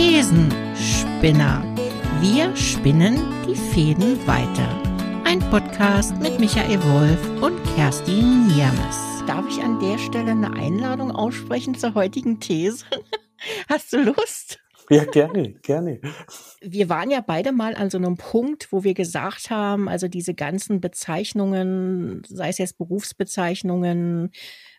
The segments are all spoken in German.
Thesenspinner. Wir spinnen die Fäden weiter. Ein Podcast mit Michael Wolf und Kerstin Niermes. Darf ich an der Stelle eine Einladung aussprechen zur heutigen These? Hast du Lust? Ja, gerne, gerne. Wir waren ja beide mal an so einem Punkt, wo wir gesagt haben, also diese ganzen Bezeichnungen, sei es jetzt Berufsbezeichnungen,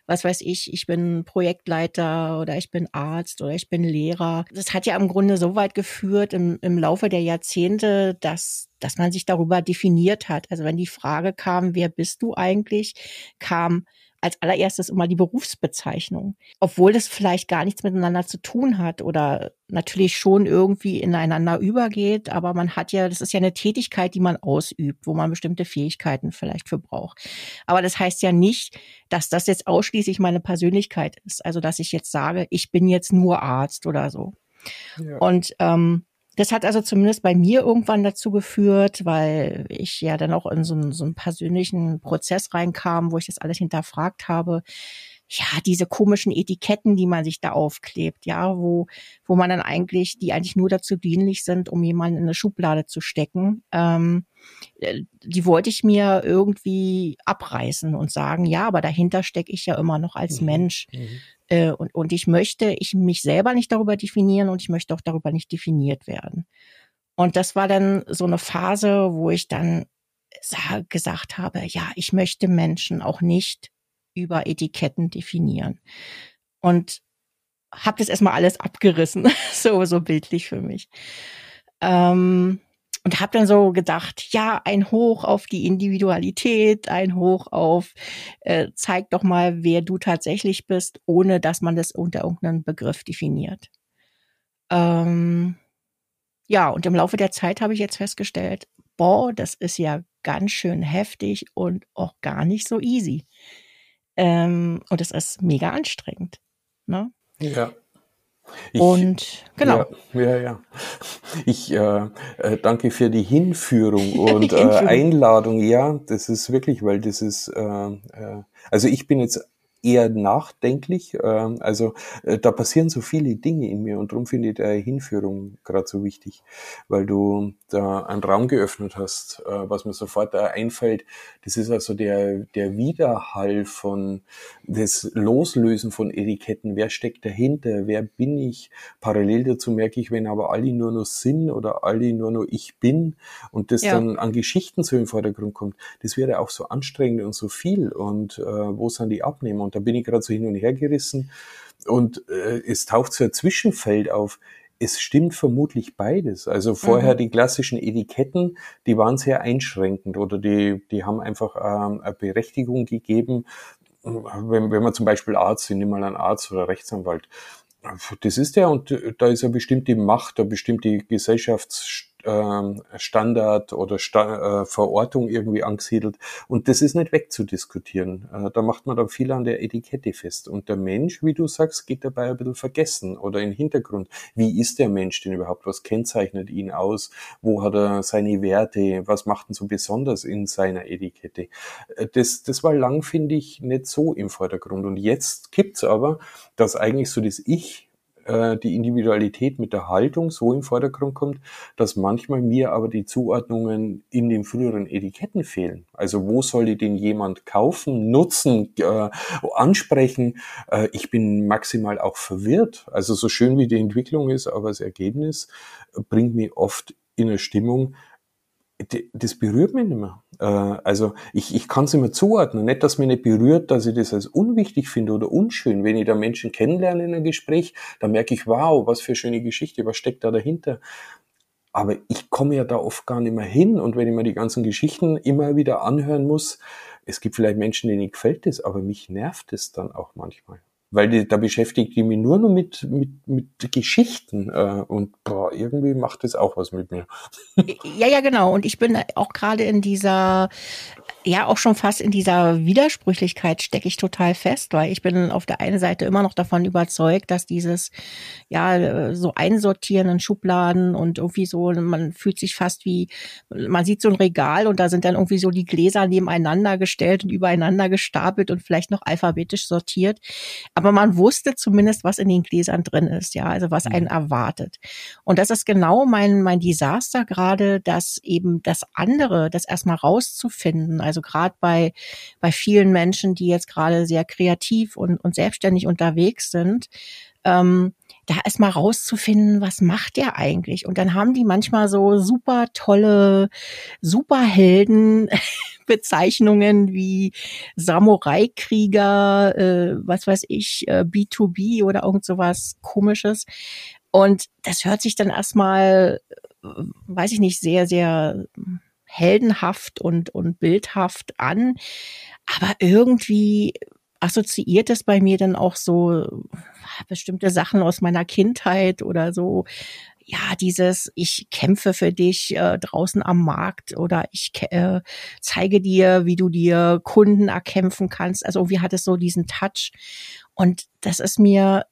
was weiß ich, ich bin Projektleiter oder ich bin Arzt oder ich bin Lehrer. Das hat ja im Grunde so weit geführt im, im Laufe der Jahrzehnte, dass, dass man sich darüber definiert hat. Also wenn die Frage kam, wer bist du eigentlich, kam als allererstes immer die Berufsbezeichnung. Obwohl das vielleicht gar nichts miteinander zu tun hat oder natürlich schon irgendwie ineinander übergeht, aber man hat ja, das ist ja eine Tätigkeit, die man ausübt, wo man bestimmte Fähigkeiten vielleicht für braucht. Aber das heißt ja nicht, dass das jetzt ausschließlich meine Persönlichkeit ist. Also dass ich jetzt sage, ich bin jetzt nur Arzt oder so. Ja. Und ähm, das hat also zumindest bei mir irgendwann dazu geführt, weil ich ja dann auch in so einen, so einen persönlichen Prozess reinkam, wo ich das alles hinterfragt habe. Ja, diese komischen Etiketten, die man sich da aufklebt, ja, wo, wo man dann eigentlich, die eigentlich nur dazu dienlich sind, um jemanden in eine Schublade zu stecken, ähm, äh, die wollte ich mir irgendwie abreißen und sagen, ja, aber dahinter stecke ich ja immer noch als mhm. Mensch. Mhm. Äh, und, und ich möchte ich mich selber nicht darüber definieren und ich möchte auch darüber nicht definiert werden. Und das war dann so eine Phase, wo ich dann gesagt habe, ja, ich möchte Menschen auch nicht über Etiketten definieren. Und habe das erstmal alles abgerissen, so, so bildlich für mich. Ähm, und habe dann so gedacht, ja, ein Hoch auf die Individualität, ein Hoch auf, äh, zeig doch mal, wer du tatsächlich bist, ohne dass man das unter irgendeinem Begriff definiert. Ähm, ja, und im Laufe der Zeit habe ich jetzt festgestellt, boah, das ist ja ganz schön heftig und auch gar nicht so easy. Ähm, und es ist mega anstrengend. Ne? Ja. Ich, und genau. Ja, ja. ja. Ich äh, äh, danke für die Hinführung und. Äh, Einladung. Ja, das ist wirklich, weil das ist, äh, äh, also ich bin jetzt eher nachdenklich. Ähm, also äh, da passieren so viele Dinge in mir und darum finde ich der Hinführung gerade so wichtig, weil du da einen Raum geöffnet hast, äh, was mir sofort da einfällt. Das ist also der, der Widerhall von das Loslösen von Etiketten. Wer steckt dahinter? Wer bin ich? Parallel dazu merke ich, wenn aber alle nur noch sind oder alle nur noch ich bin und das ja. dann an Geschichten so im Vordergrund kommt, das wäre auch so anstrengend und so viel. Und äh, wo sind die Abnehmer? Und da bin ich gerade so hin und her gerissen. Und äh, es taucht so ein Zwischenfeld auf. Es stimmt vermutlich beides. Also vorher mhm. die klassischen Etiketten, die waren sehr einschränkend oder die, die haben einfach ähm, eine Berechtigung gegeben. Wenn, wenn man zum Beispiel Arzt ist, nimm mal einen Arzt oder Rechtsanwalt. Das ist der und da ist eine bestimmte Macht, eine bestimmte Gesellschafts ähm, Standard oder äh, Verortung irgendwie angesiedelt. Und das ist nicht wegzudiskutieren. Äh, da macht man dann viel an der Etikette fest. Und der Mensch, wie du sagst, geht dabei ein bisschen vergessen oder in den Hintergrund. Wie ist der Mensch denn überhaupt? Was kennzeichnet ihn aus? Wo hat er seine Werte? Was macht ihn so besonders in seiner Etikette? Äh, das, das war lang, finde ich, nicht so im Vordergrund. Und jetzt kippt's aber, dass eigentlich so das Ich äh, die Individualität mit der Haltung so im Vordergrund kommt, dass manchmal mir aber die Zuordnungen in den früheren Etiketten fehlen. Also wo soll die denn jemand kaufen, nutzen, äh, ansprechen? Äh, ich bin maximal auch verwirrt. Also so schön wie die Entwicklung ist, aber das Ergebnis bringt mich oft in eine Stimmung, das berührt mich nicht mehr. Äh, also ich, ich kann es immer zuordnen. Nicht, dass mich nicht berührt, dass ich das als unwichtig finde oder unschön. Wenn ich da Menschen kennenlerne in einem Gespräch, dann merke ich, wow, was für eine schöne Geschichte, was steckt da dahinter. Aber ich komme ja da oft gar nicht mehr hin. Und wenn ich mir die ganzen Geschichten immer wieder anhören muss, es gibt vielleicht Menschen, denen gefällt es, aber mich nervt es dann auch manchmal weil die, da beschäftigt die mich nur noch mit, mit, mit Geschichten äh, und boah, irgendwie macht das auch was mit mir. Ja, ja, genau. Und ich bin auch gerade in dieser ja auch schon fast in dieser Widersprüchlichkeit stecke ich total fest, weil ich bin auf der einen Seite immer noch davon überzeugt, dass dieses ja so einsortieren in Schubladen und irgendwie so man fühlt sich fast wie man sieht so ein Regal und da sind dann irgendwie so die Gläser nebeneinander gestellt und übereinander gestapelt und vielleicht noch alphabetisch sortiert, aber man wusste zumindest, was in den Gläsern drin ist, ja, also was einen mhm. erwartet. Und das ist genau mein mein Desaster gerade, dass eben das andere, das erstmal rauszufinden, also gerade bei, bei vielen Menschen, die jetzt gerade sehr kreativ und, und selbstständig unterwegs sind, ähm, da erstmal rauszufinden, was macht der eigentlich? Und dann haben die manchmal so super tolle Superhelden Bezeichnungen wie Samurai-Krieger, äh, was weiß ich, äh, B2B oder irgend sowas komisches. Und das hört sich dann erstmal, äh, weiß ich nicht, sehr, sehr heldenhaft und, und bildhaft an. Aber irgendwie assoziiert es bei mir dann auch so bestimmte Sachen aus meiner Kindheit oder so. Ja, dieses, ich kämpfe für dich äh, draußen am Markt oder ich äh, zeige dir, wie du dir Kunden erkämpfen kannst. Also irgendwie hat es so diesen Touch. Und das ist mir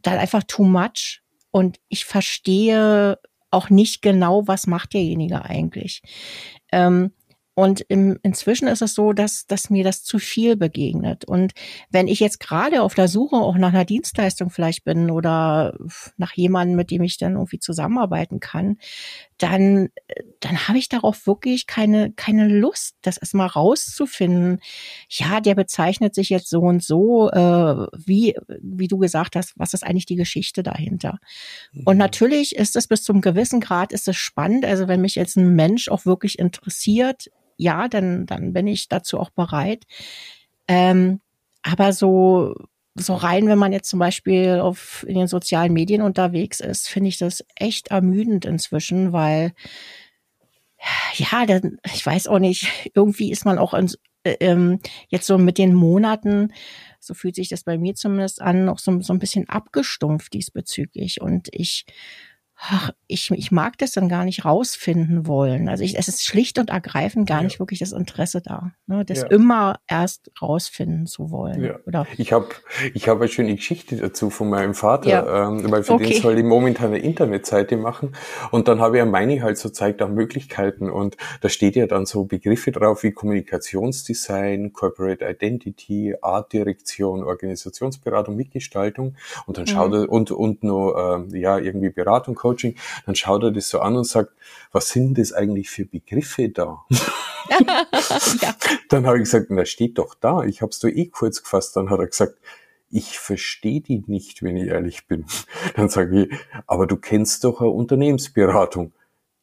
dann einfach too much. Und ich verstehe auch nicht genau, was macht derjenige eigentlich. Ähm, und im, inzwischen ist es so, dass, dass mir das zu viel begegnet. Und wenn ich jetzt gerade auf der Suche auch nach einer Dienstleistung vielleicht bin oder nach jemandem, mit dem ich dann irgendwie zusammenarbeiten kann, dann, dann habe ich darauf wirklich keine, keine Lust, das erstmal rauszufinden. Ja, der bezeichnet sich jetzt so und so, äh, wie, wie du gesagt hast, was ist eigentlich die Geschichte dahinter? Und mhm. natürlich ist es bis zum gewissen Grad ist es spannend. Also wenn mich jetzt ein Mensch auch wirklich interessiert, ja, dann, dann bin ich dazu auch bereit. Ähm, aber so, so rein, wenn man jetzt zum Beispiel auf, in den sozialen Medien unterwegs ist, finde ich das echt ermüdend inzwischen, weil, ja, dann, ich weiß auch nicht, irgendwie ist man auch in, äh, ähm, jetzt so mit den Monaten, so fühlt sich das bei mir zumindest an, noch so, so ein bisschen abgestumpft diesbezüglich. Und ich ach, ich, ich mag das dann gar nicht rausfinden wollen. Also ich, es ist schlicht und ergreifend gar ja. nicht wirklich das Interesse da, ne, das ja. immer erst rausfinden zu wollen. Ja. Oder? Ich habe ich hab eine schöne Geschichte dazu von meinem Vater, ja. ähm, weil für okay. den soll ich momentan eine Internetseite machen und dann habe ich ja meine halt so zeigt auch Möglichkeiten und da steht ja dann so Begriffe drauf wie Kommunikationsdesign, Corporate Identity, Artdirektion, Organisationsberatung, Mitgestaltung und dann schaut mhm. er und und nur äh, ja irgendwie Beratung Coaching, dann schaut er das so an und sagt, was sind das eigentlich für Begriffe da? ja. Dann habe ich gesagt, na steht doch da, ich habe es doch eh kurz gefasst. Dann hat er gesagt, ich verstehe die nicht, wenn ich ehrlich bin. Dann sage ich, aber du kennst doch eine Unternehmensberatung.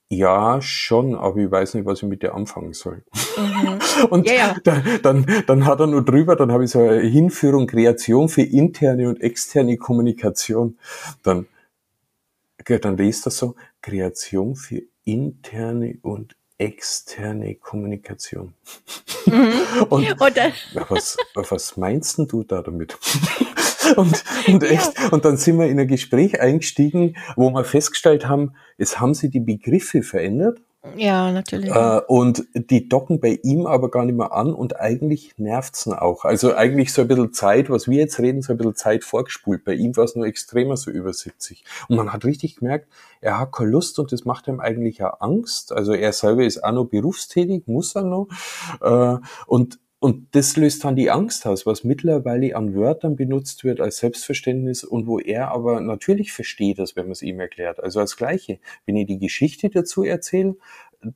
Ja, schon, aber ich weiß nicht, was ich mit dir anfangen soll. Mhm. Und ja, ja. Dann, dann, dann hat er nur drüber, dann habe ich so eine Hinführung, Kreation für interne und externe Kommunikation. Dann dann liest das so, Kreation für interne und externe Kommunikation. Mhm. und, und was, was meinst denn du da damit? und, und echt, ja. und dann sind wir in ein Gespräch eingestiegen, wo wir festgestellt haben, es haben sich die Begriffe verändert ja, natürlich. Äh, und die docken bei ihm aber gar nicht mehr an und eigentlich nervt's ihn auch. Also eigentlich so ein bisschen Zeit, was wir jetzt reden, so ein bisschen Zeit vorgespult. Bei ihm war es nur extremer so über 70. Und man hat richtig gemerkt, er hat keine Lust und das macht ihm eigentlich auch Angst. Also er selber ist auch noch berufstätig, muss er noch. Äh, und und das löst dann die Angst aus, was mittlerweile an Wörtern benutzt wird als Selbstverständnis und wo er aber natürlich versteht das, wenn man es ihm erklärt. Also als Gleiche. Wenn ich die Geschichte dazu erzähle,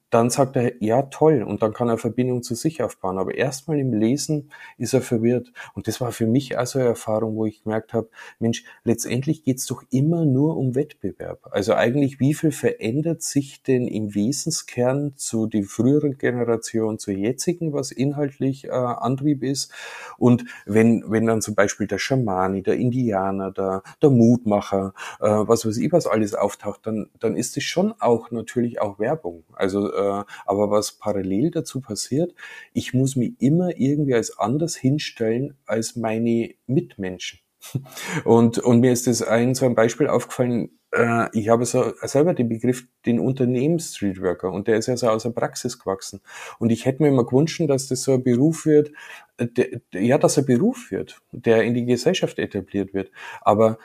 dann sagt er, ja, toll, und dann kann er Verbindung zu sich aufbauen. Aber erstmal im Lesen ist er verwirrt. Und das war für mich also eine Erfahrung, wo ich gemerkt habe, Mensch, letztendlich geht's doch immer nur um Wettbewerb. Also eigentlich, wie viel verändert sich denn im Wesenskern zu die früheren Generation zur jetzigen, was inhaltlich äh, Antrieb ist? Und wenn, wenn dann zum Beispiel der Schamani, der Indianer, der, der Mutmacher, äh, was weiß ich, was alles auftaucht, dann, dann ist es schon auch natürlich auch Werbung. Also also, äh, aber was parallel dazu passiert, ich muss mich immer irgendwie als anders hinstellen als meine Mitmenschen. Und, und mir ist das ein so ein Beispiel aufgefallen, äh, ich habe so selber den Begriff, den Unternehmens-Streetworker und der ist ja so aus der Praxis gewachsen. Und ich hätte mir immer gewünscht, dass das so ein Beruf wird, der, ja, dass er Beruf wird, der in die Gesellschaft etabliert wird. Aber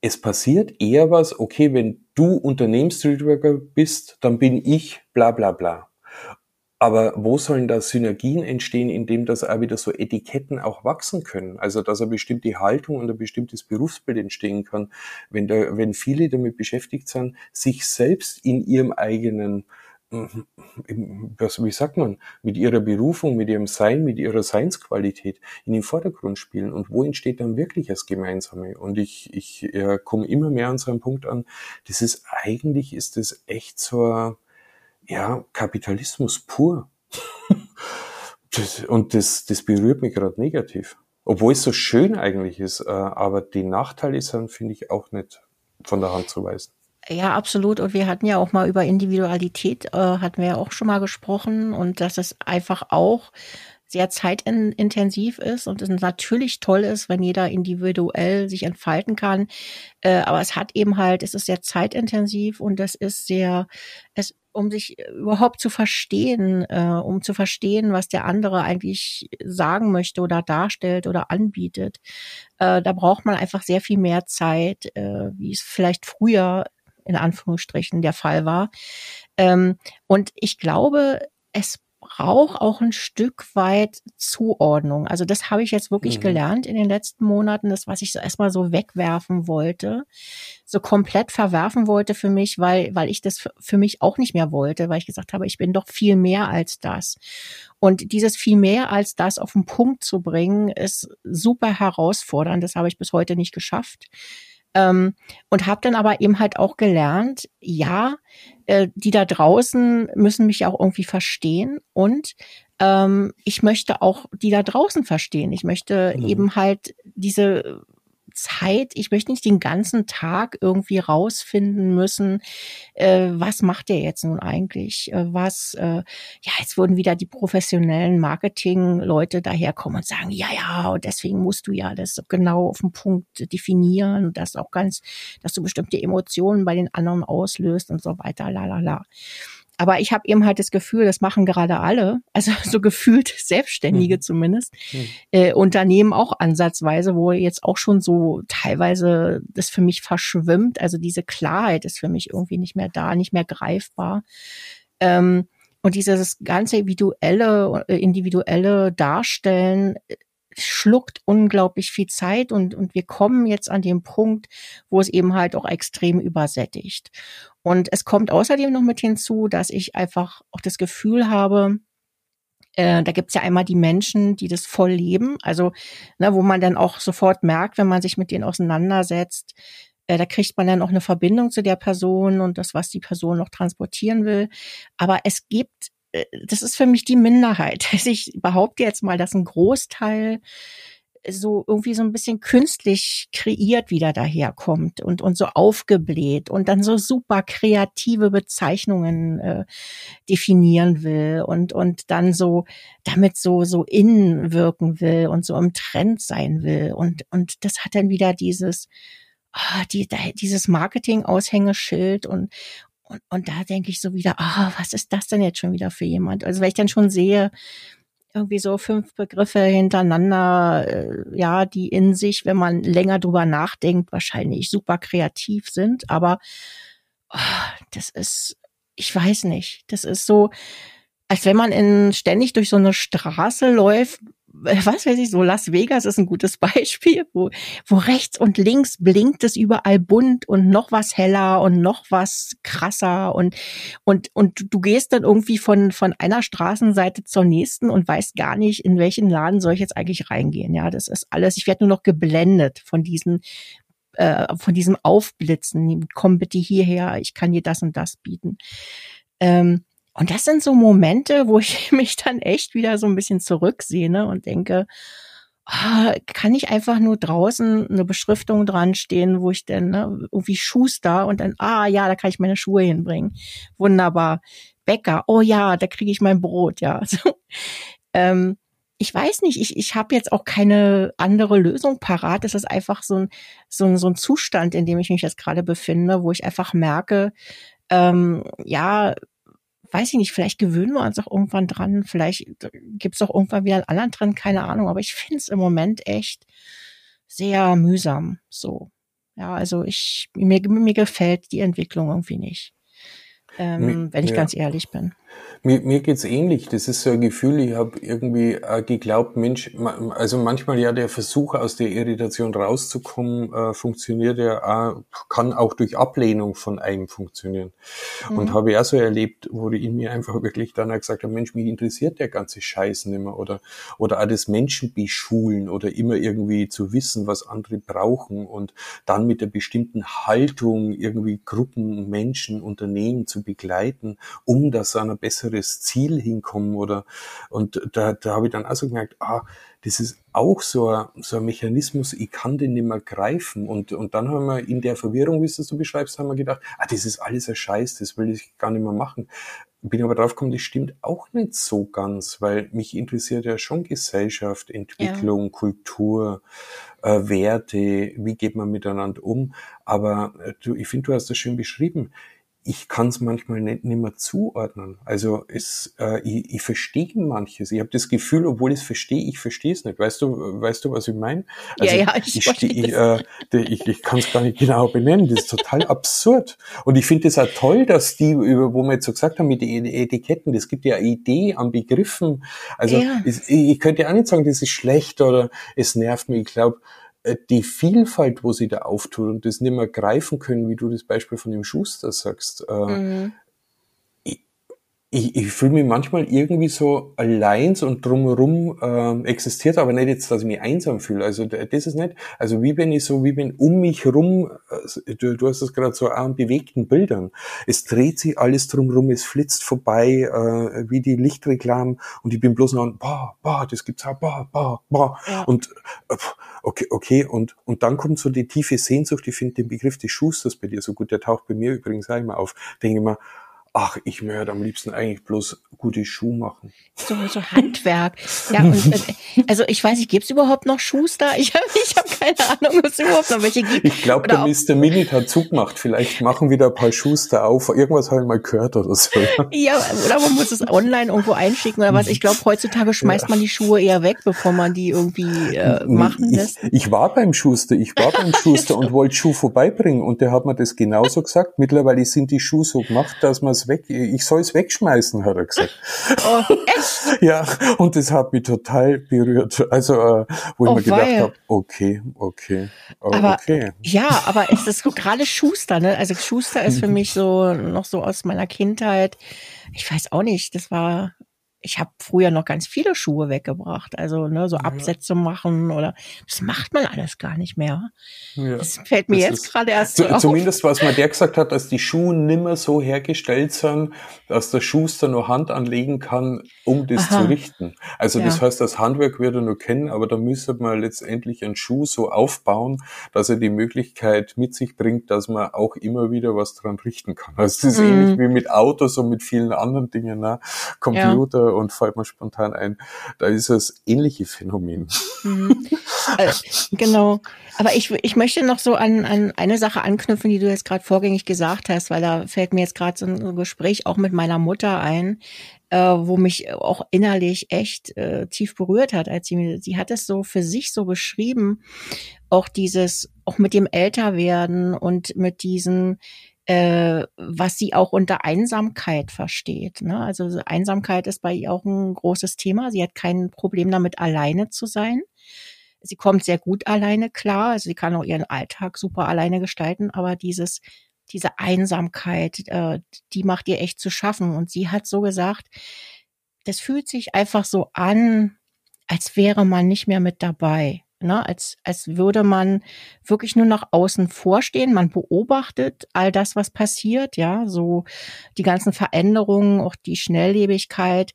es passiert eher was, okay, wenn du Unternehmens-Streetworker bist, dann bin ich bla bla bla. Aber wo sollen da Synergien entstehen, indem das auch wieder so Etiketten auch wachsen können? Also, dass eine bestimmte Haltung und ein bestimmtes Berufsbild entstehen kann, wenn da, wenn viele damit beschäftigt sind, sich selbst in ihrem eigenen, was, wie sagt man, mit ihrer Berufung, mit ihrem Sein, mit ihrer Seinsqualität in den Vordergrund spielen. Und wo entsteht dann wirklich das Gemeinsame? Und ich, ich äh, komme immer mehr an so einen Punkt an, das ist eigentlich, ist das echt so, ja, Kapitalismus pur. das, und das, das berührt mich gerade negativ. Obwohl es so schön eigentlich ist, äh, aber die Nachteile sind, finde ich, auch nicht von der Hand zu weisen. Ja, absolut. Und wir hatten ja auch mal über Individualität, äh, hatten wir ja auch schon mal gesprochen und dass es einfach auch sehr zeitintensiv ist und es natürlich toll ist, wenn jeder individuell sich entfalten kann. Äh, aber es hat eben halt, es ist sehr zeitintensiv und es ist sehr, es um sich überhaupt zu verstehen, äh, um zu verstehen, was der andere eigentlich sagen möchte oder darstellt oder anbietet. Äh, da braucht man einfach sehr viel mehr Zeit, äh, wie es vielleicht früher in Anführungsstrichen der Fall war. Ähm, und ich glaube, es braucht auch ein Stück weit Zuordnung. Also das habe ich jetzt wirklich mhm. gelernt in den letzten Monaten, das, was ich so erstmal so wegwerfen wollte, so komplett verwerfen wollte für mich, weil, weil ich das für mich auch nicht mehr wollte, weil ich gesagt habe, ich bin doch viel mehr als das. Und dieses viel mehr als das auf den Punkt zu bringen, ist super herausfordernd. Das habe ich bis heute nicht geschafft. Ähm, und habe dann aber eben halt auch gelernt, ja, äh, die da draußen müssen mich auch irgendwie verstehen und ähm, ich möchte auch die da draußen verstehen. Ich möchte mhm. eben halt diese Zeit, ich möchte nicht den ganzen Tag irgendwie rausfinden müssen, äh, was macht der jetzt nun eigentlich? Äh, was, äh, ja, jetzt würden wieder die professionellen Marketing-Leute daherkommen und sagen, ja, ja, und deswegen musst du ja das genau auf den Punkt definieren und das auch ganz, dass du bestimmte Emotionen bei den anderen auslöst und so weiter, la la la. Aber ich habe eben halt das Gefühl, das machen gerade alle, also so gefühlt Selbstständige mhm. zumindest, mhm. Äh, Unternehmen auch ansatzweise, wo jetzt auch schon so teilweise das für mich verschwimmt. Also diese Klarheit ist für mich irgendwie nicht mehr da, nicht mehr greifbar. Ähm, und dieses ganze individuelle, äh, individuelle Darstellen äh, schluckt unglaublich viel Zeit und, und wir kommen jetzt an den Punkt, wo es eben halt auch extrem übersättigt. Und es kommt außerdem noch mit hinzu, dass ich einfach auch das Gefühl habe, äh, da gibt's ja einmal die Menschen, die das voll leben, also ne, wo man dann auch sofort merkt, wenn man sich mit denen auseinandersetzt, äh, da kriegt man dann auch eine Verbindung zu der Person und das, was die Person noch transportieren will. Aber es gibt das ist für mich die Minderheit. Also ich behaupte jetzt mal, dass ein Großteil so irgendwie so ein bisschen künstlich kreiert wieder daherkommt und, und so aufgebläht und dann so super kreative Bezeichnungen äh, definieren will und, und dann so damit so, so innen wirken will und so im Trend sein will. Und, und das hat dann wieder dieses, ah, die, dieses Marketing-Aushängeschild und, und, und da denke ich so wieder, ah, was ist das denn jetzt schon wieder für jemand? Also wenn ich dann schon sehe, irgendwie so fünf Begriffe hintereinander, äh, ja, die in sich, wenn man länger drüber nachdenkt, wahrscheinlich super kreativ sind, aber oh, das ist, ich weiß nicht, das ist so, als wenn man in, ständig durch so eine Straße läuft, was weiß ich, so Las Vegas ist ein gutes Beispiel, wo, wo rechts und links blinkt es überall bunt und noch was heller und noch was krasser und, und, und du gehst dann irgendwie von, von einer Straßenseite zur nächsten und weißt gar nicht, in welchen Laden soll ich jetzt eigentlich reingehen. Ja, das ist alles, ich werde nur noch geblendet von diesen äh, von diesem Aufblitzen, komm bitte hierher, ich kann dir das und das bieten. Ähm, und das sind so Momente, wo ich mich dann echt wieder so ein bisschen zurücksehne und denke, oh, kann ich einfach nur draußen eine Beschriftung dran stehen, wo ich dann ne, irgendwie Schuster und dann, ah ja, da kann ich meine Schuhe hinbringen. Wunderbar. Bäcker, oh ja, da kriege ich mein Brot, ja. So, ähm, ich weiß nicht, ich, ich habe jetzt auch keine andere Lösung parat. Es ist einfach so ein, so ein, so ein Zustand, in dem ich mich jetzt gerade befinde, wo ich einfach merke, ähm, ja, weiß ich nicht, vielleicht gewöhnen wir uns auch irgendwann dran, vielleicht gibt's auch irgendwann wieder einen anderen dran, keine Ahnung, aber ich finde es im Moment echt sehr mühsam. So. Ja, also ich, mir, mir gefällt die Entwicklung irgendwie nicht. Ähm, wenn ich ja. ganz ehrlich bin. Mir, mir geht's ähnlich. Das ist so ein Gefühl, ich habe irgendwie äh, geglaubt, Mensch, also manchmal ja der Versuch aus der Irritation rauszukommen, äh, funktioniert ja, auch, kann auch durch Ablehnung von einem funktionieren. Mhm. Und habe ich auch so erlebt, wo ich in mir einfach wirklich dann auch gesagt habe, Mensch, mich interessiert der ganze Scheiß nicht mehr. Oder, oder auch das Menschen beschulen oder immer irgendwie zu wissen, was andere brauchen und dann mit der bestimmten Haltung irgendwie Gruppen, Menschen, Unternehmen zu begleiten, um das an einer besseres Ziel hinkommen oder und da, da habe ich dann also gemerkt, ah, das ist auch so ein, so ein Mechanismus, ich kann den nicht mehr greifen. Und, und dann haben wir in der Verwirrung, wie du es so beschreibst, haben wir gedacht, ah, das ist alles ein Scheiß, das will ich gar nicht mehr machen. Bin aber drauf gekommen, das stimmt auch nicht so ganz, weil mich interessiert ja schon Gesellschaft, Entwicklung, ja. Kultur, äh, Werte, wie geht man miteinander um. Aber äh, du, ich finde, du hast das schön beschrieben ich kann es manchmal nicht, nicht mehr zuordnen. Also es, äh, ich, ich verstehe manches. Ich habe das Gefühl, obwohl ich es verstehe, ich verstehe es nicht. Weißt du, weißt du, was ich meine? Also ja, ja, ich, ich, ich, äh, ich, ich kann es gar nicht genau benennen. Das ist total absurd. Und ich finde es auch toll, dass die, über wo wir jetzt so gesagt haben, mit den Etiketten, das gibt ja eine Idee an Begriffen. Also ja. es, ich könnte auch nicht sagen, das ist schlecht oder es nervt mich. Ich glaube, die Vielfalt, wo sie da auftut und das nicht mehr greifen können, wie du das Beispiel von dem Schuster sagst, äh, mhm ich, ich fühle mich manchmal irgendwie so allein und drumherum äh, existiert, aber nicht jetzt, dass ich mich einsam fühle. Also das ist nicht, also wie wenn ich so, wie wenn um mich rum, äh, du, du hast es gerade so an bewegten Bildern, es dreht sich alles drumherum, es flitzt vorbei, äh, wie die Lichtreklamen und ich bin bloß noch, boah, boah, das gibt's auch, boah, boah, boah. Ja. Und äh, okay, okay, und, und dann kommt so die tiefe Sehnsucht, ich finde den Begriff des Schusters bei dir so gut, der taucht bei mir übrigens auch immer auf, denke ich mal, ach, ich möchte am liebsten eigentlich bloß gute Schuhe machen. So, so Handwerk. ja, und, äh, also ich weiß nicht, gibt's überhaupt noch Schuster? Ich habe ich hab keine Ahnung, ob es überhaupt noch welche gibt. Ich glaube, der Mr. Minute hat zugemacht. Vielleicht machen wieder ein paar Schuster auf. Irgendwas habe ich mal gehört oder so. ja, oder man muss es online irgendwo einschicken oder was. Ich glaube, heutzutage schmeißt ja. man die Schuhe eher weg, bevor man die irgendwie äh, machen lässt. Ich, ich war beim Schuster, ich war beim Schuster und wollte Schuh vorbeibringen und der hat mir das genauso gesagt. Mittlerweile sind die Schuhe so gemacht, dass man es weg, ich soll es wegschmeißen, hat er gesagt. Oh, echt? ja, und das hat mich total berührt. Also, äh, wo ich oh, mir gedacht habe, okay, okay, oh, aber, okay. Ja, aber es ist gerade Schuster, ne? Also Schuster ist für mich so noch so aus meiner Kindheit. Ich weiß auch nicht, das war ich habe früher noch ganz viele Schuhe weggebracht, also ne, so Absätze machen oder das macht man alles gar nicht mehr. Ja, das fällt mir das jetzt gerade erst so auf. Zumindest was man der gesagt hat, dass die Schuhe nimmer so hergestellt sind, dass der Schuster nur Hand anlegen kann, um das Aha. zu richten. Also ja. das heißt, das Handwerk wird er nur kennen, aber da müsste man letztendlich einen Schuh so aufbauen, dass er die Möglichkeit mit sich bringt, dass man auch immer wieder was dran richten kann. Also das ist mhm. ähnlich wie mit Autos und mit vielen anderen Dingen, ne? Computer ja und fällt mir spontan ein, da ist das ähnliche Phänomen. Mhm. Äh, genau. Aber ich, ich möchte noch so an, an eine Sache anknüpfen, die du jetzt gerade vorgängig gesagt hast, weil da fällt mir jetzt gerade so ein Gespräch auch mit meiner Mutter ein, äh, wo mich auch innerlich echt äh, tief berührt hat, als sie sie hat es so für sich so beschrieben, auch dieses, auch mit dem Älterwerden und mit diesen äh, was sie auch unter Einsamkeit versteht. Ne? Also Einsamkeit ist bei ihr auch ein großes Thema. Sie hat kein Problem damit, alleine zu sein. Sie kommt sehr gut alleine klar. Also sie kann auch ihren Alltag super alleine gestalten, aber dieses diese Einsamkeit, äh, die macht ihr echt zu schaffen. Und sie hat so gesagt, das fühlt sich einfach so an, als wäre man nicht mehr mit dabei ne, als, als würde man wirklich nur nach außen vorstehen. Man beobachtet all das, was passiert, ja, so die ganzen Veränderungen, auch die Schnelllebigkeit.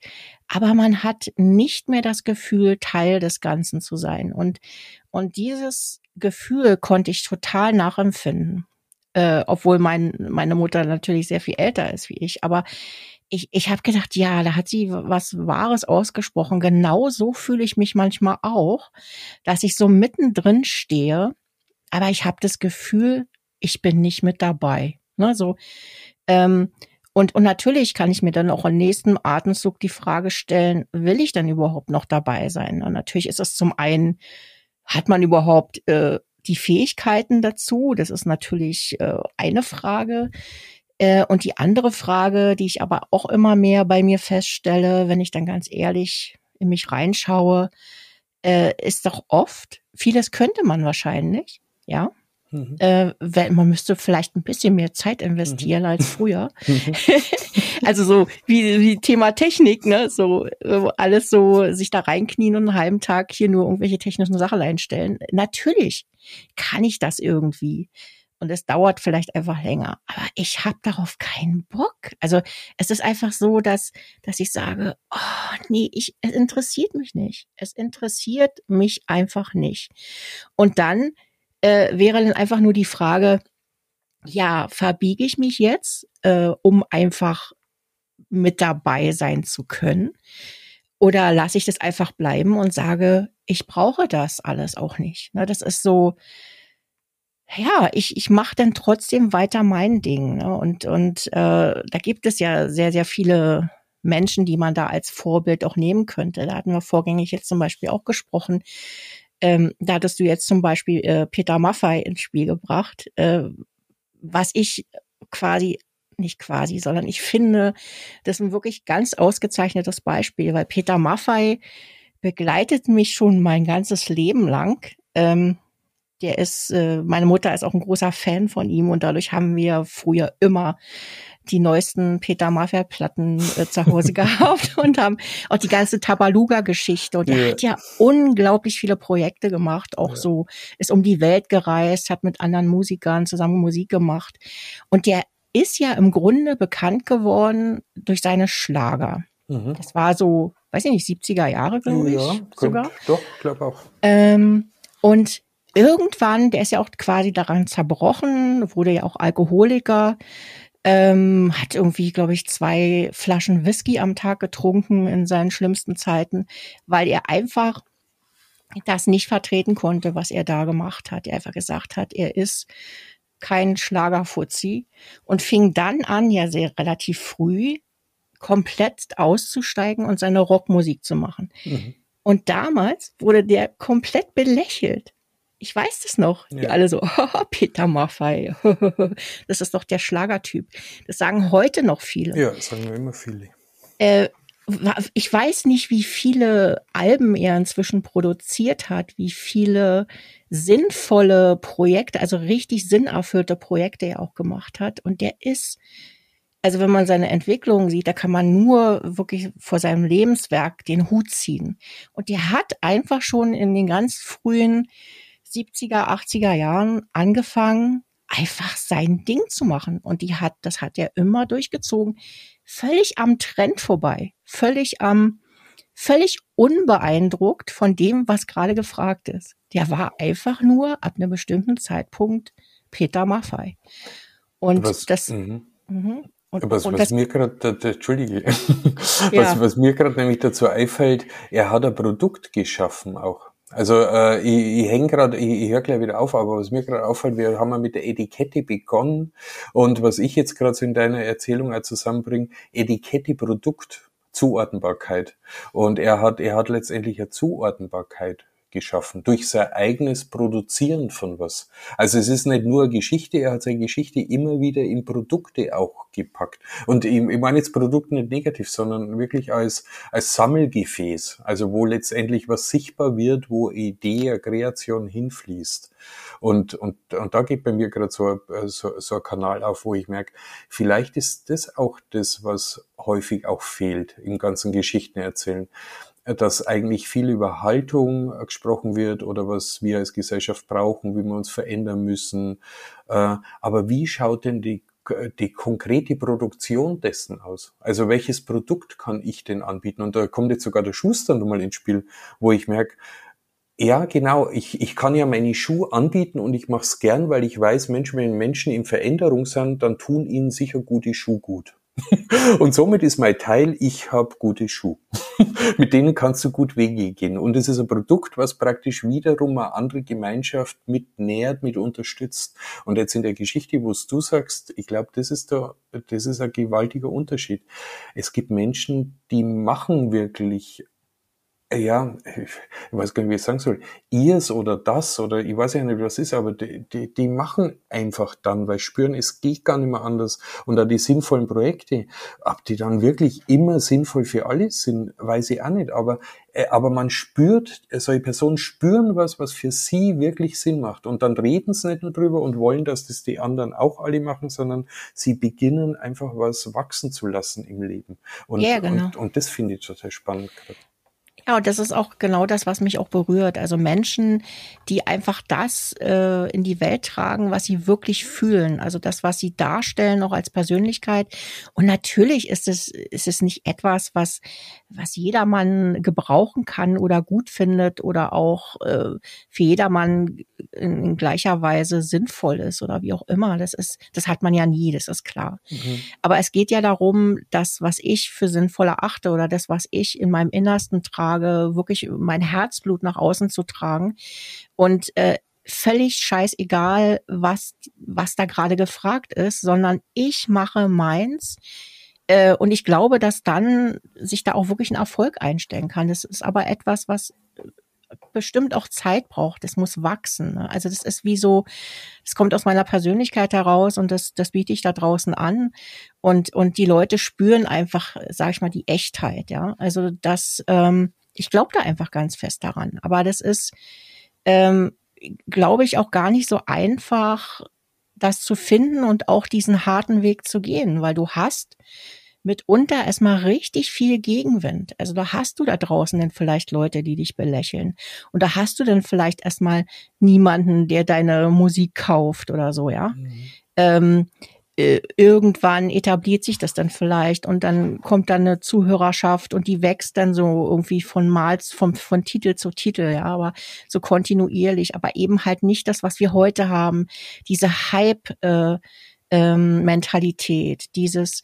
Aber man hat nicht mehr das Gefühl, Teil des Ganzen zu sein. Und, und dieses Gefühl konnte ich total nachempfinden. Äh, obwohl mein, meine Mutter natürlich sehr viel älter ist wie ich. Aber ich, ich habe gedacht, ja, da hat sie was Wahres ausgesprochen. Genau so fühle ich mich manchmal auch, dass ich so mittendrin stehe, aber ich habe das Gefühl, ich bin nicht mit dabei. Ne, so, ähm, und, und natürlich kann ich mir dann auch im nächsten Atemzug die Frage stellen, will ich denn überhaupt noch dabei sein? Und natürlich ist es zum einen, hat man überhaupt äh, die Fähigkeiten dazu? Das ist natürlich äh, eine Frage. Äh, und die andere Frage, die ich aber auch immer mehr bei mir feststelle, wenn ich dann ganz ehrlich in mich reinschaue, äh, ist doch oft, vieles könnte man wahrscheinlich, ja, Mhm. Äh, man müsste vielleicht ein bisschen mehr Zeit investieren mhm. als früher. Mhm. also so wie, wie Thema Technik, ne? So alles so sich da reinknien und einen halben Tag hier nur irgendwelche technischen Sachen einstellen. Natürlich kann ich das irgendwie. Und es dauert vielleicht einfach länger. Aber ich habe darauf keinen Bock. Also es ist einfach so, dass, dass ich sage, oh nee, ich, es interessiert mich nicht. Es interessiert mich einfach nicht. Und dann äh, wäre dann einfach nur die Frage, ja, verbiege ich mich jetzt, äh, um einfach mit dabei sein zu können? Oder lasse ich das einfach bleiben und sage, ich brauche das alles auch nicht. Ne, das ist so, ja, ich, ich mache dann trotzdem weiter mein Ding. Ne? Und, und äh, da gibt es ja sehr, sehr viele Menschen, die man da als Vorbild auch nehmen könnte. Da hatten wir vorgängig jetzt zum Beispiel auch gesprochen, ähm, da hattest du jetzt zum Beispiel äh, Peter Maffei ins Spiel gebracht, äh, was ich quasi nicht quasi, sondern ich finde, das ist ein wirklich ganz ausgezeichnetes Beispiel, weil Peter Maffei begleitet mich schon mein ganzes Leben lang. Ähm, der ist, äh, meine Mutter ist auch ein großer Fan von ihm und dadurch haben wir früher immer die neuesten Peter Maffay Platten äh, zu Hause gehabt und haben auch die ganze Tabaluga-Geschichte. Und er ja. hat ja unglaublich viele Projekte gemacht, auch ja. so, ist um die Welt gereist, hat mit anderen Musikern zusammen Musik gemacht. Und der ist ja im Grunde bekannt geworden durch seine Schlager. Mhm. Das war so, weiß ich nicht, 70er Jahre, glaube ich. Ja, sogar. Doch, glaube auch. Ähm, und irgendwann, der ist ja auch quasi daran zerbrochen, wurde ja auch Alkoholiker, ähm, hat irgendwie, glaube ich, zwei Flaschen Whisky am Tag getrunken in seinen schlimmsten Zeiten, weil er einfach das nicht vertreten konnte, was er da gemacht hat. Er einfach gesagt hat, er ist kein Schlagerfuzzi und fing dann an, ja sehr relativ früh, komplett auszusteigen und seine Rockmusik zu machen. Mhm. Und damals wurde der komplett belächelt. Ich weiß das noch. Ja. Die alle so, Peter Maffei. das ist doch der Schlagertyp. Das sagen heute noch viele. Ja, das sagen immer viele. Äh, ich weiß nicht, wie viele Alben er inzwischen produziert hat, wie viele sinnvolle Projekte, also richtig sinnerfüllte Projekte er auch gemacht hat. Und der ist, also wenn man seine Entwicklung sieht, da kann man nur wirklich vor seinem Lebenswerk den Hut ziehen. Und der hat einfach schon in den ganz frühen 70er, 80er Jahren angefangen, einfach sein Ding zu machen. Und die hat, das hat er immer durchgezogen. Völlig am Trend vorbei. Völlig am, völlig unbeeindruckt von dem, was gerade gefragt ist. Der war einfach nur ab einem bestimmten Zeitpunkt Peter Maffei. Und was, das, mhm. Mhm. Und, was, und was mir gerade, Entschuldige, ja. was, was mir gerade nämlich dazu einfällt, er hat ein Produkt geschaffen auch. Also äh, ich, ich hänge gerade, ich, ich höre gleich wieder auf, aber was mir gerade auffällt, wir haben ja mit der Etikette begonnen und was ich jetzt gerade so in deiner Erzählung auch zusammenbringe, Etikette Produkt. Zuordnbarkeit. Und er hat, er hat letztendlich eine Zuordnbarkeit geschaffen, durch sein eigenes Produzieren von was. Also es ist nicht nur Geschichte, er hat seine Geschichte immer wieder in Produkte auch gepackt. Und ich, ich meine jetzt Produkt nicht negativ, sondern wirklich als, als Sammelgefäß, also wo letztendlich was sichtbar wird, wo Idee, Kreation hinfließt. Und, und, und da geht bei mir gerade so, so, so ein Kanal auf, wo ich merke, vielleicht ist das auch das, was häufig auch fehlt im ganzen Geschichten erzählen dass eigentlich viel über Haltung äh, gesprochen wird oder was wir als Gesellschaft brauchen, wie wir uns verändern müssen. Äh, aber wie schaut denn die, die konkrete Produktion dessen aus? Also welches Produkt kann ich denn anbieten? Und da kommt jetzt sogar der Schuster nochmal ins Spiel, wo ich merke, ja, genau. Ich, ich kann ja meine Schuhe anbieten und ich mache es gern, weil ich weiß, Menschen, wenn Menschen in Veränderung sind, dann tun ihnen sicher gute Schuhe gut. und somit ist mein Teil, ich habe gute Schuhe. Mit denen kannst du gut Wege gehen. Und es ist ein Produkt, was praktisch wiederum eine andere Gemeinschaft mit nährt, mit unterstützt. Und jetzt in der Geschichte, wo du sagst, ich glaube, das ist da, das ist ein gewaltiger Unterschied. Es gibt Menschen, die machen wirklich ja, ich weiß gar nicht, wie ich sagen soll, ihrs oder das oder ich weiß ja nicht, was ist, aber die, die, die machen einfach dann, weil spüren, es geht gar nicht mehr anders. Und da die sinnvollen Projekte, ob die dann wirklich immer sinnvoll für alle sind, weiß ich auch nicht. Aber, äh, aber man spürt, solche Personen spüren was, was für sie wirklich Sinn macht. Und dann reden sie nicht nur drüber und wollen, dass das die anderen auch alle machen, sondern sie beginnen einfach was wachsen zu lassen im Leben. Und, ja, genau. und, und das finde ich total spannend gerade. Ja, und das ist auch genau das, was mich auch berührt. Also Menschen, die einfach das äh, in die Welt tragen, was sie wirklich fühlen. Also das, was sie darstellen, auch als Persönlichkeit. Und natürlich ist es, ist es nicht etwas, was, was jedermann gebrauchen kann oder gut findet oder auch äh, für jedermann in, in gleicher Weise sinnvoll ist oder wie auch immer. Das ist, das hat man ja nie, das ist klar. Mhm. Aber es geht ja darum, das, was ich für sinnvoll erachte oder das, was ich in meinem Innersten trage, trage, wirklich mein Herzblut nach außen zu tragen und äh, völlig scheißegal, was, was da gerade gefragt ist, sondern ich mache meins. Äh, und ich glaube, dass dann sich da auch wirklich ein Erfolg einstellen kann. Das ist aber etwas, was bestimmt auch Zeit braucht. Das muss wachsen. Ne? Also das ist wie so, es kommt aus meiner Persönlichkeit heraus und das, das biete ich da draußen an. Und, und die Leute spüren einfach, sag ich mal, die Echtheit. Ja, also das, ähm, ich glaube da einfach ganz fest daran. Aber das ist, ähm, glaube ich, auch gar nicht so einfach, das zu finden und auch diesen harten Weg zu gehen, weil du hast mitunter erstmal richtig viel Gegenwind. Also da hast du da draußen dann vielleicht Leute, die dich belächeln. Und da hast du dann vielleicht erstmal niemanden, der deine Musik kauft oder so, ja. Mhm. Ähm, äh, irgendwann etabliert sich das dann vielleicht und dann kommt dann eine Zuhörerschaft und die wächst dann so irgendwie von Mal, vom, von Titel zu Titel, ja, aber so kontinuierlich, aber eben halt nicht das, was wir heute haben, diese Hype-Mentalität, äh, ähm, dieses,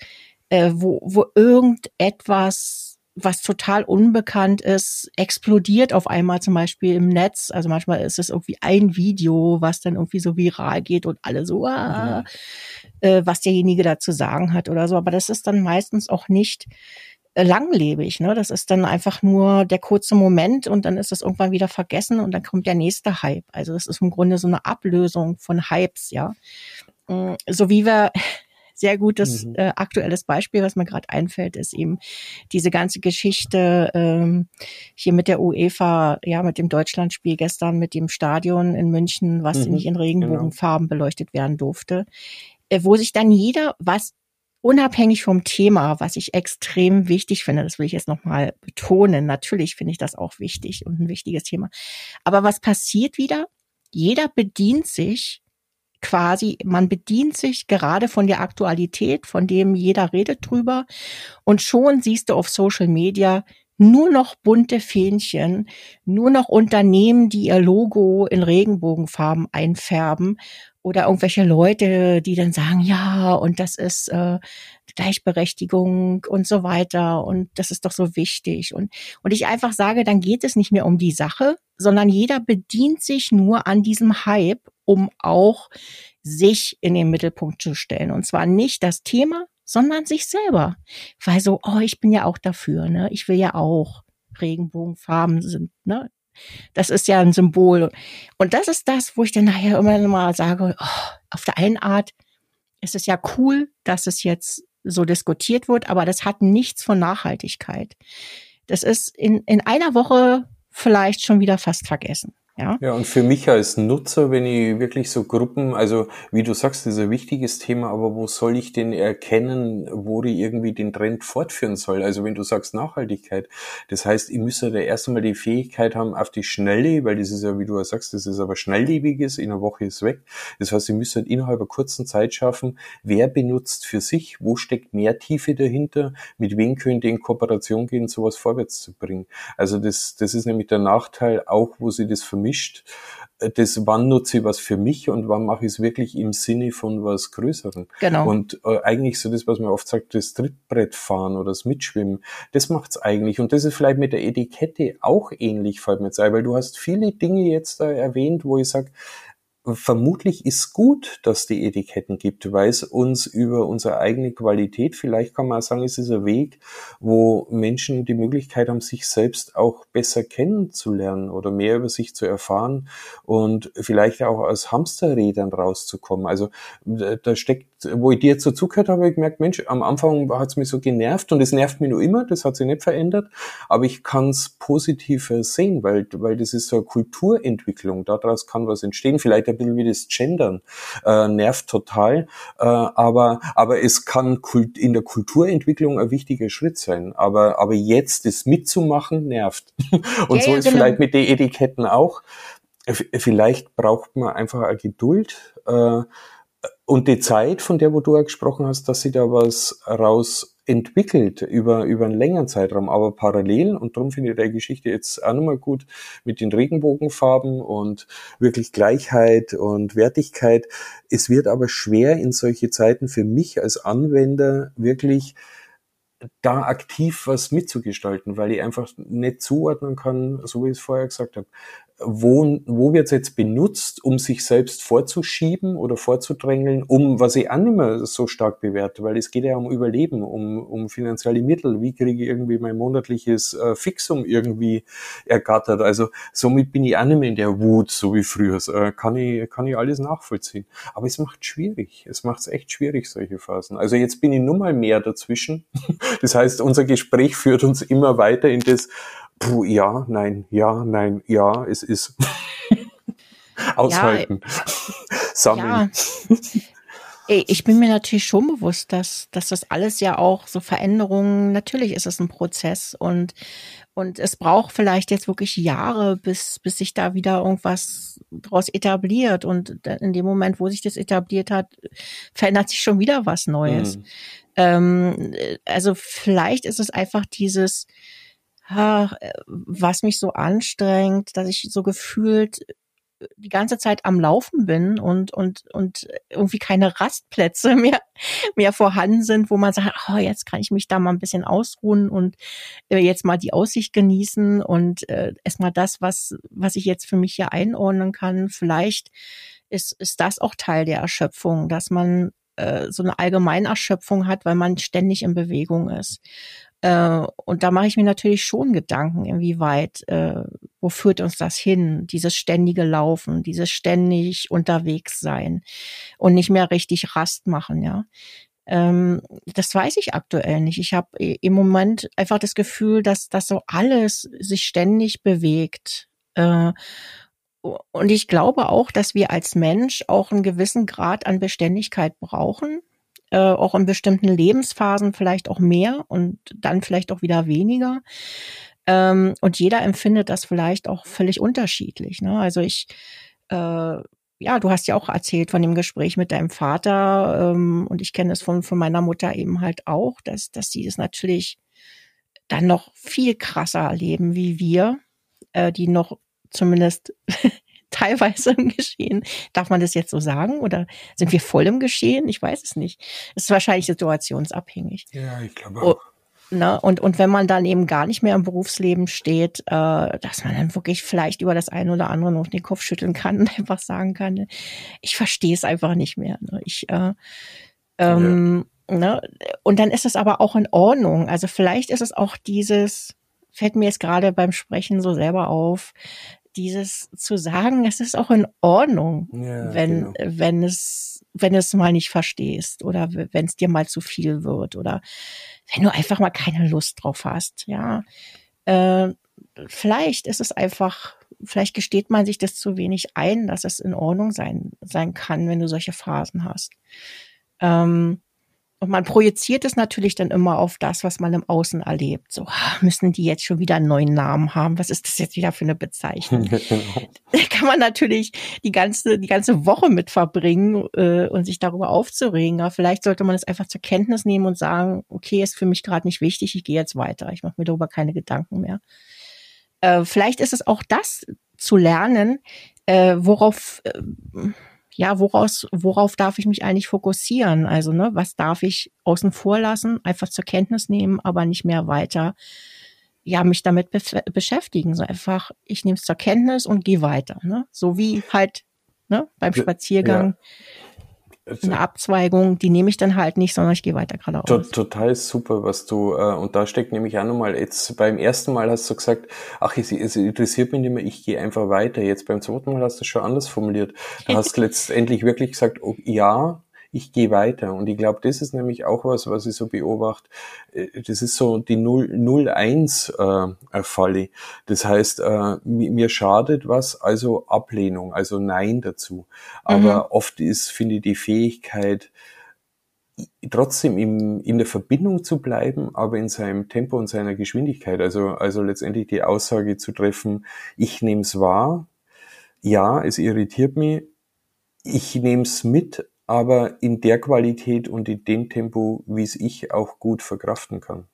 äh, wo, wo irgendetwas was total unbekannt ist, explodiert auf einmal zum Beispiel im Netz. Also manchmal ist es irgendwie ein Video, was dann irgendwie so viral geht und alle so, ah, mhm äh, was derjenige da zu sagen hat oder so. Aber das ist dann meistens auch nicht äh, langlebig. Ne? Das ist dann einfach nur der kurze Moment und dann ist es irgendwann wieder vergessen und dann kommt der nächste Hype. Also das ist im Grunde so eine Ablösung von Hypes, ja. Mm, so wie wir sehr gutes mhm. äh, aktuelles Beispiel, was mir gerade einfällt, ist eben diese ganze Geschichte ähm, hier mit der UEFA, ja, mit dem Deutschlandspiel gestern, mit dem Stadion in München, was mhm. nicht in Regenbogenfarben genau. beleuchtet werden durfte. Äh, wo sich dann jeder, was unabhängig vom Thema, was ich extrem wichtig finde, das will ich jetzt nochmal betonen, natürlich finde ich das auch wichtig und ein wichtiges Thema. Aber was passiert wieder? Jeder bedient sich quasi, man bedient sich gerade von der Aktualität, von dem jeder redet drüber. Und schon siehst du auf Social Media nur noch bunte Fähnchen, nur noch Unternehmen, die ihr Logo in Regenbogenfarben einfärben oder irgendwelche Leute, die dann sagen, ja, und das ist äh, Gleichberechtigung und so weiter und das ist doch so wichtig. Und und ich einfach sage, dann geht es nicht mehr um die Sache, sondern jeder bedient sich nur an diesem Hype, um auch sich in den Mittelpunkt zu stellen. Und zwar nicht das Thema, sondern sich selber, weil so, oh, ich bin ja auch dafür, ne, ich will ja auch Regenbogenfarben sind, ne, das ist ja ein Symbol. Und das ist das, wo ich dann nachher immer mal sage, oh, auf der einen Art ist es ja cool, dass es jetzt so diskutiert wird, aber das hat nichts von Nachhaltigkeit. Das ist in, in einer Woche vielleicht schon wieder fast vergessen. Ja? ja, und für mich als Nutzer, wenn ich wirklich so Gruppen, also wie du sagst, das ist ein wichtiges Thema, aber wo soll ich denn erkennen, wo ich irgendwie den Trend fortführen soll? Also wenn du sagst Nachhaltigkeit, das heißt, ich müsste da erst einmal die Fähigkeit haben auf die Schnelle, weil das ist ja, wie du ja sagst, das ist aber schnelllebiges, in einer Woche ist weg. Das heißt, ich müsste halt innerhalb einer kurzen Zeit schaffen, wer benutzt für sich, wo steckt mehr Tiefe dahinter, mit wem könnte in Kooperation gehen, sowas vorwärts zu bringen. Also das, das ist nämlich der Nachteil auch, wo sie das vermitteln vermischt das, wann nutze ich was für mich und wann mache ich es wirklich im Sinne von was Größerem. Genau. Und äh, eigentlich so das, was man oft sagt, das Trittbrettfahren oder das Mitschwimmen, das macht's eigentlich. Und das ist vielleicht mit der Etikette auch ähnlich, fällt mir jetzt ein, weil du hast viele Dinge jetzt da erwähnt, wo ich sage, vermutlich ist gut, dass die Etiketten gibt, weil es uns über unsere eigene Qualität, vielleicht kann man auch sagen, es ist ein Weg, wo Menschen die Möglichkeit haben, sich selbst auch besser kennenzulernen oder mehr über sich zu erfahren und vielleicht auch aus Hamsterrädern rauszukommen. Also da steckt wo ich dir jetzt so zugehört habe, ich gemerkt, Mensch, am Anfang hat es mich so genervt und es nervt mich nur immer, das hat sich nicht verändert, aber ich kann es positiver sehen, weil, weil das ist so eine Kulturentwicklung, daraus kann was entstehen, vielleicht ein bisschen wie das Gendern, äh, nervt total, äh, aber, aber es kann Kult, in der Kulturentwicklung ein wichtiger Schritt sein, aber, aber jetzt das mitzumachen, nervt. und ja, so ist genau. vielleicht mit den Etiketten auch, vielleicht braucht man einfach eine Geduld, äh, und die Zeit, von der wo du ja gesprochen hast, dass sie da was raus entwickelt über, über einen längeren Zeitraum, aber parallel, und darum finde ich die Geschichte jetzt auch nochmal gut mit den Regenbogenfarben und wirklich Gleichheit und Wertigkeit. Es wird aber schwer in solche Zeiten für mich als Anwender wirklich da aktiv was mitzugestalten, weil ich einfach nicht zuordnen kann, so wie ich es vorher gesagt habe wo, wo wird es jetzt benutzt, um sich selbst vorzuschieben oder vorzudrängeln, um, was ich auch nicht mehr so stark bewerte, weil es geht ja um Überleben, um, um finanzielle Mittel. Wie kriege ich irgendwie mein monatliches äh, Fixum irgendwie ergattert? Also somit bin ich auch nicht mehr in der Wut, so wie früher. Äh, kann, ich, kann ich alles nachvollziehen. Aber es macht schwierig. Es macht es echt schwierig, solche Phasen. Also jetzt bin ich nur mal mehr dazwischen. Das heißt, unser Gespräch führt uns immer weiter in das, puh, ja, nein, ja, nein, ja, es ist. Aushalten. Ja, Sammeln. Ja. Ich bin mir natürlich schon bewusst, dass, dass das alles ja auch so Veränderungen, natürlich ist es ein Prozess und, und es braucht vielleicht jetzt wirklich Jahre, bis, bis sich da wieder irgendwas draus etabliert. Und in dem Moment, wo sich das etabliert hat, verändert sich schon wieder was Neues. Mhm. Ähm, also vielleicht ist es einfach dieses, was mich so anstrengt, dass ich so gefühlt die ganze Zeit am Laufen bin und und und irgendwie keine Rastplätze mehr mehr vorhanden sind, wo man sagt, oh, jetzt kann ich mich da mal ein bisschen ausruhen und äh, jetzt mal die Aussicht genießen und äh, erstmal das, was was ich jetzt für mich hier einordnen kann. Vielleicht ist ist das auch Teil der Erschöpfung, dass man äh, so eine Allgemeinerschöpfung hat, weil man ständig in Bewegung ist. Äh, und da mache ich mir natürlich schon Gedanken, inwieweit, äh, wo führt uns das hin? Dieses ständige Laufen, dieses ständig unterwegs sein und nicht mehr richtig Rast machen, ja. Ähm, das weiß ich aktuell nicht. Ich habe im Moment einfach das Gefühl, dass dass so alles sich ständig bewegt. Äh, und ich glaube auch, dass wir als Mensch auch einen gewissen Grad an Beständigkeit brauchen äh, auch in bestimmten Lebensphasen vielleicht auch mehr und dann vielleicht auch wieder weniger. Ähm, und jeder empfindet das vielleicht auch völlig unterschiedlich. Ne? Also ich, äh, ja, du hast ja auch erzählt von dem Gespräch mit deinem Vater ähm, und ich kenne es von, von meiner Mutter eben halt auch, dass, dass sie es natürlich dann noch viel krasser erleben wie wir, äh, die noch zumindest teilweise im Geschehen. Darf man das jetzt so sagen? Oder sind wir voll im Geschehen? Ich weiß es nicht. Es ist wahrscheinlich situationsabhängig. Ja, ich glaube oh, auch. Ne? Und, und wenn man dann eben gar nicht mehr im Berufsleben steht, äh, dass man dann wirklich vielleicht über das eine oder andere noch den Kopf schütteln kann und einfach sagen kann, ich verstehe es einfach nicht mehr. Ne? Ich, äh, ähm, ja. ne? Und dann ist es aber auch in Ordnung. Also vielleicht ist es auch dieses, fällt mir jetzt gerade beim Sprechen so selber auf, dieses zu sagen, es ist auch in Ordnung, ja, wenn, genau. wenn es, wenn es mal nicht verstehst oder wenn es dir mal zu viel wird oder wenn du einfach mal keine Lust drauf hast, ja. Äh, vielleicht ist es einfach, vielleicht gesteht man sich das zu wenig ein, dass es in Ordnung sein, sein kann, wenn du solche Phasen hast. Ähm, und man projiziert es natürlich dann immer auf das, was man im Außen erlebt. So, ah, müssen die jetzt schon wieder einen neuen Namen haben? Was ist das jetzt wieder für eine Bezeichnung? da kann man natürlich die ganze, die ganze Woche mit verbringen äh, und sich darüber aufzuregen. Aber vielleicht sollte man es einfach zur Kenntnis nehmen und sagen, okay, ist für mich gerade nicht wichtig, ich gehe jetzt weiter. Ich mache mir darüber keine Gedanken mehr. Äh, vielleicht ist es auch das zu lernen, äh, worauf, äh, ja, woraus, worauf darf ich mich eigentlich fokussieren? Also, ne, was darf ich außen vor lassen, einfach zur Kenntnis nehmen, aber nicht mehr weiter, ja, mich damit be beschäftigen. So einfach, ich nehme es zur Kenntnis und gehe weiter. Ne? So wie halt ne, beim Spaziergang. Ja eine Abzweigung, die nehme ich dann halt nicht, sondern ich gehe weiter geradeaus. Total super, was du, äh, und da steckt nämlich auch nochmal, jetzt beim ersten Mal hast du gesagt, ach, es, es interessiert mich nicht mehr, ich gehe einfach weiter. Jetzt beim zweiten Mal hast du es schon anders formuliert. Du hast letztendlich wirklich gesagt, oh, ja, ich gehe weiter. Und ich glaube, das ist nämlich auch was, was ich so beobachte. Äh, das ist so die 0-1-Falle. Äh, das heißt, äh, mir schadet was, also Ablehnung, also Nein dazu. Aber mhm. oft ist, finde ich, die Fähigkeit, trotzdem im, in der Verbindung zu bleiben, aber in seinem Tempo und seiner Geschwindigkeit. Also, also letztendlich die Aussage zu treffen, ich nehme es wahr, ja, es irritiert mich, ich nehme es mit, aber in der Qualität und in dem Tempo, wie es ich auch gut verkraften kann.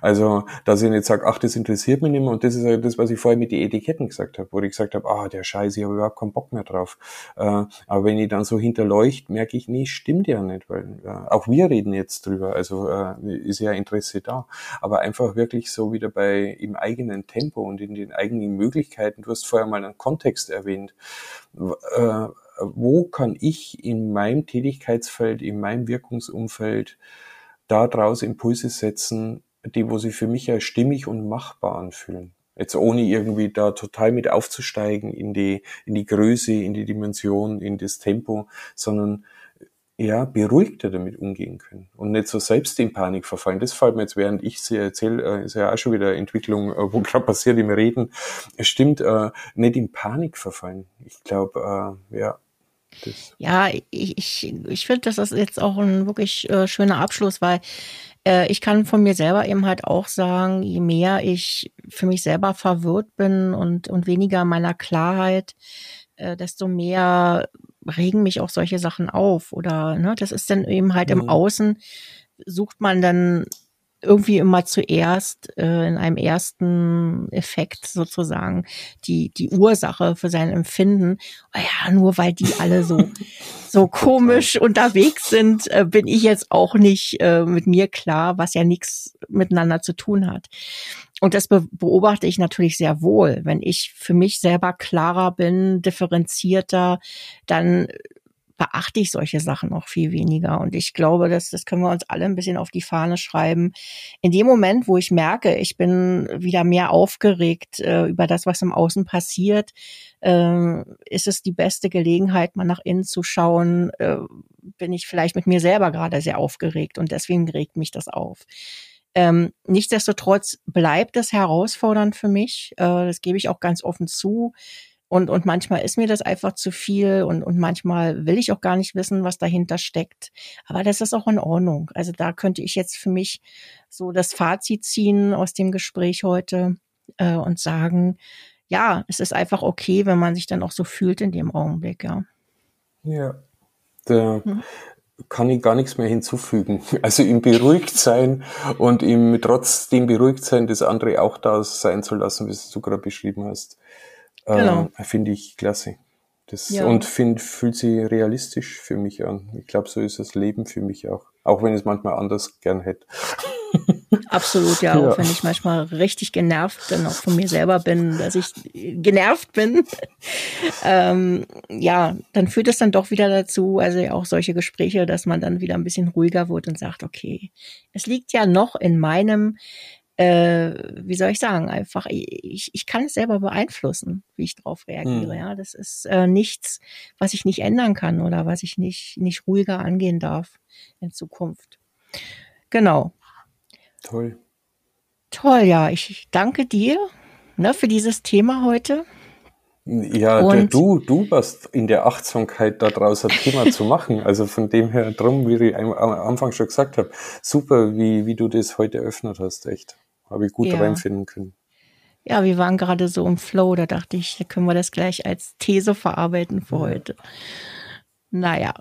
Also, dass ich nicht sage, ach, das interessiert mich nicht mehr. Und das ist das, was ich vorher mit den Etiketten gesagt habe, wo ich gesagt habe, ah, der Scheiß, ich habe überhaupt keinen Bock mehr drauf. Äh, aber wenn ich dann so hinterleucht, merke ich, nee, stimmt ja nicht, weil äh, auch wir reden jetzt drüber, also äh, ist ja Interesse da. Aber einfach wirklich so wieder bei im eigenen Tempo und in den eigenen Möglichkeiten. Du hast vorher mal einen Kontext erwähnt. Wo kann ich in meinem Tätigkeitsfeld, in meinem Wirkungsumfeld daraus Impulse setzen, die, wo sie für mich ja stimmig und machbar anfühlen. Jetzt ohne irgendwie da total mit aufzusteigen in die, in die Größe, in die Dimension, in das Tempo, sondern ja, beruhigter damit umgehen können und nicht so selbst in Panik verfallen. Das fällt mir jetzt, während ich sie erzähle, äh, ist ja auch schon wieder Entwicklung, äh, wo gerade passiert im Reden. Es stimmt, äh, nicht in Panik verfallen. Ich glaube, ja, das ja, ich, ich, ich finde, das ist jetzt auch ein wirklich äh, schöner Abschluss, weil äh, ich kann von mir selber eben halt auch sagen, je mehr ich für mich selber verwirrt bin und, und weniger meiner Klarheit, äh, desto mehr regen mich auch solche Sachen auf. Oder ne, das ist dann eben halt mhm. im Außen, sucht man dann irgendwie immer zuerst äh, in einem ersten Effekt sozusagen die die Ursache für sein Empfinden. Oh ja, nur weil die alle so so komisch unterwegs sind, äh, bin ich jetzt auch nicht äh, mit mir klar, was ja nichts miteinander zu tun hat. Und das be beobachte ich natürlich sehr wohl. Wenn ich für mich selber klarer bin, differenzierter, dann beachte ich solche Sachen auch viel weniger. Und ich glaube, dass das können wir uns alle ein bisschen auf die Fahne schreiben. In dem Moment, wo ich merke, ich bin wieder mehr aufgeregt äh, über das, was im Außen passiert, äh, ist es die beste Gelegenheit, mal nach innen zu schauen, äh, bin ich vielleicht mit mir selber gerade sehr aufgeregt und deswegen regt mich das auf. Ähm, nichtsdestotrotz bleibt es herausfordernd für mich. Äh, das gebe ich auch ganz offen zu. Und, und manchmal ist mir das einfach zu viel und, und manchmal will ich auch gar nicht wissen, was dahinter steckt. Aber das ist auch in Ordnung. Also da könnte ich jetzt für mich so das Fazit ziehen aus dem Gespräch heute äh, und sagen, ja, es ist einfach okay, wenn man sich dann auch so fühlt in dem Augenblick, ja. Ja, da hm. kann ich gar nichts mehr hinzufügen. Also im Beruhigtsein und im trotzdem Beruhigtsein das andere auch da sein zu lassen, wie du gerade beschrieben hast. Genau. Äh, Finde ich klasse. Das, ja. Und find, fühlt sich realistisch für mich an. Ich glaube, so ist das Leben für mich auch. Auch wenn ich es manchmal anders gern hätte. Absolut, ja, ja. Auch wenn ich manchmal richtig genervt dann auch von mir selber bin, dass ich genervt bin. ähm, ja, dann führt es dann doch wieder dazu, also auch solche Gespräche, dass man dann wieder ein bisschen ruhiger wird und sagt, okay, es liegt ja noch in meinem äh, wie soll ich sagen, einfach, ich, ich kann es selber beeinflussen, wie ich darauf reagiere. Hm. Ja, das ist äh, nichts, was ich nicht ändern kann oder was ich nicht, nicht ruhiger angehen darf in Zukunft. Genau. Toll. Toll, ja. Ich danke dir ne, für dieses Thema heute. Ja, und du, du warst in der Achtsamkeit daraus ein Thema zu machen. Also von dem her drum, wie ich am Anfang schon gesagt habe, super, wie, wie du das heute eröffnet hast, echt. Habe ich gut ja. reinfinden können. Ja, wir waren gerade so im Flow, da dachte ich, da können wir das gleich als These verarbeiten für ja. heute. Naja,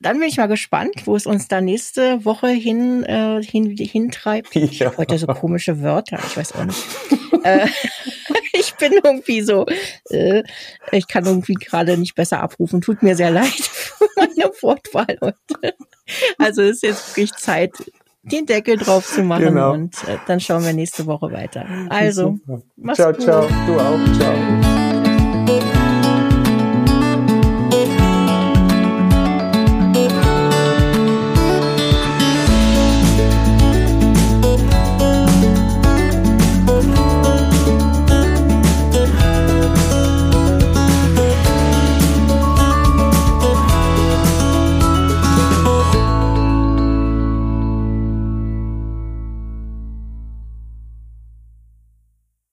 dann bin ich mal gespannt, wo es uns da nächste Woche hin, äh, hin hintreibt. Ja. Ich habe heute so komische Wörter, ich weiß auch nicht. äh, ich bin irgendwie so, äh, ich kann irgendwie gerade nicht besser abrufen. Tut mir sehr leid für meine Wortwahl heute. Also ist jetzt wirklich Zeit, den Deckel drauf zu machen genau. und äh, dann schauen wir nächste Woche weiter. Also, ciao, gut. ciao, du auch, ciao.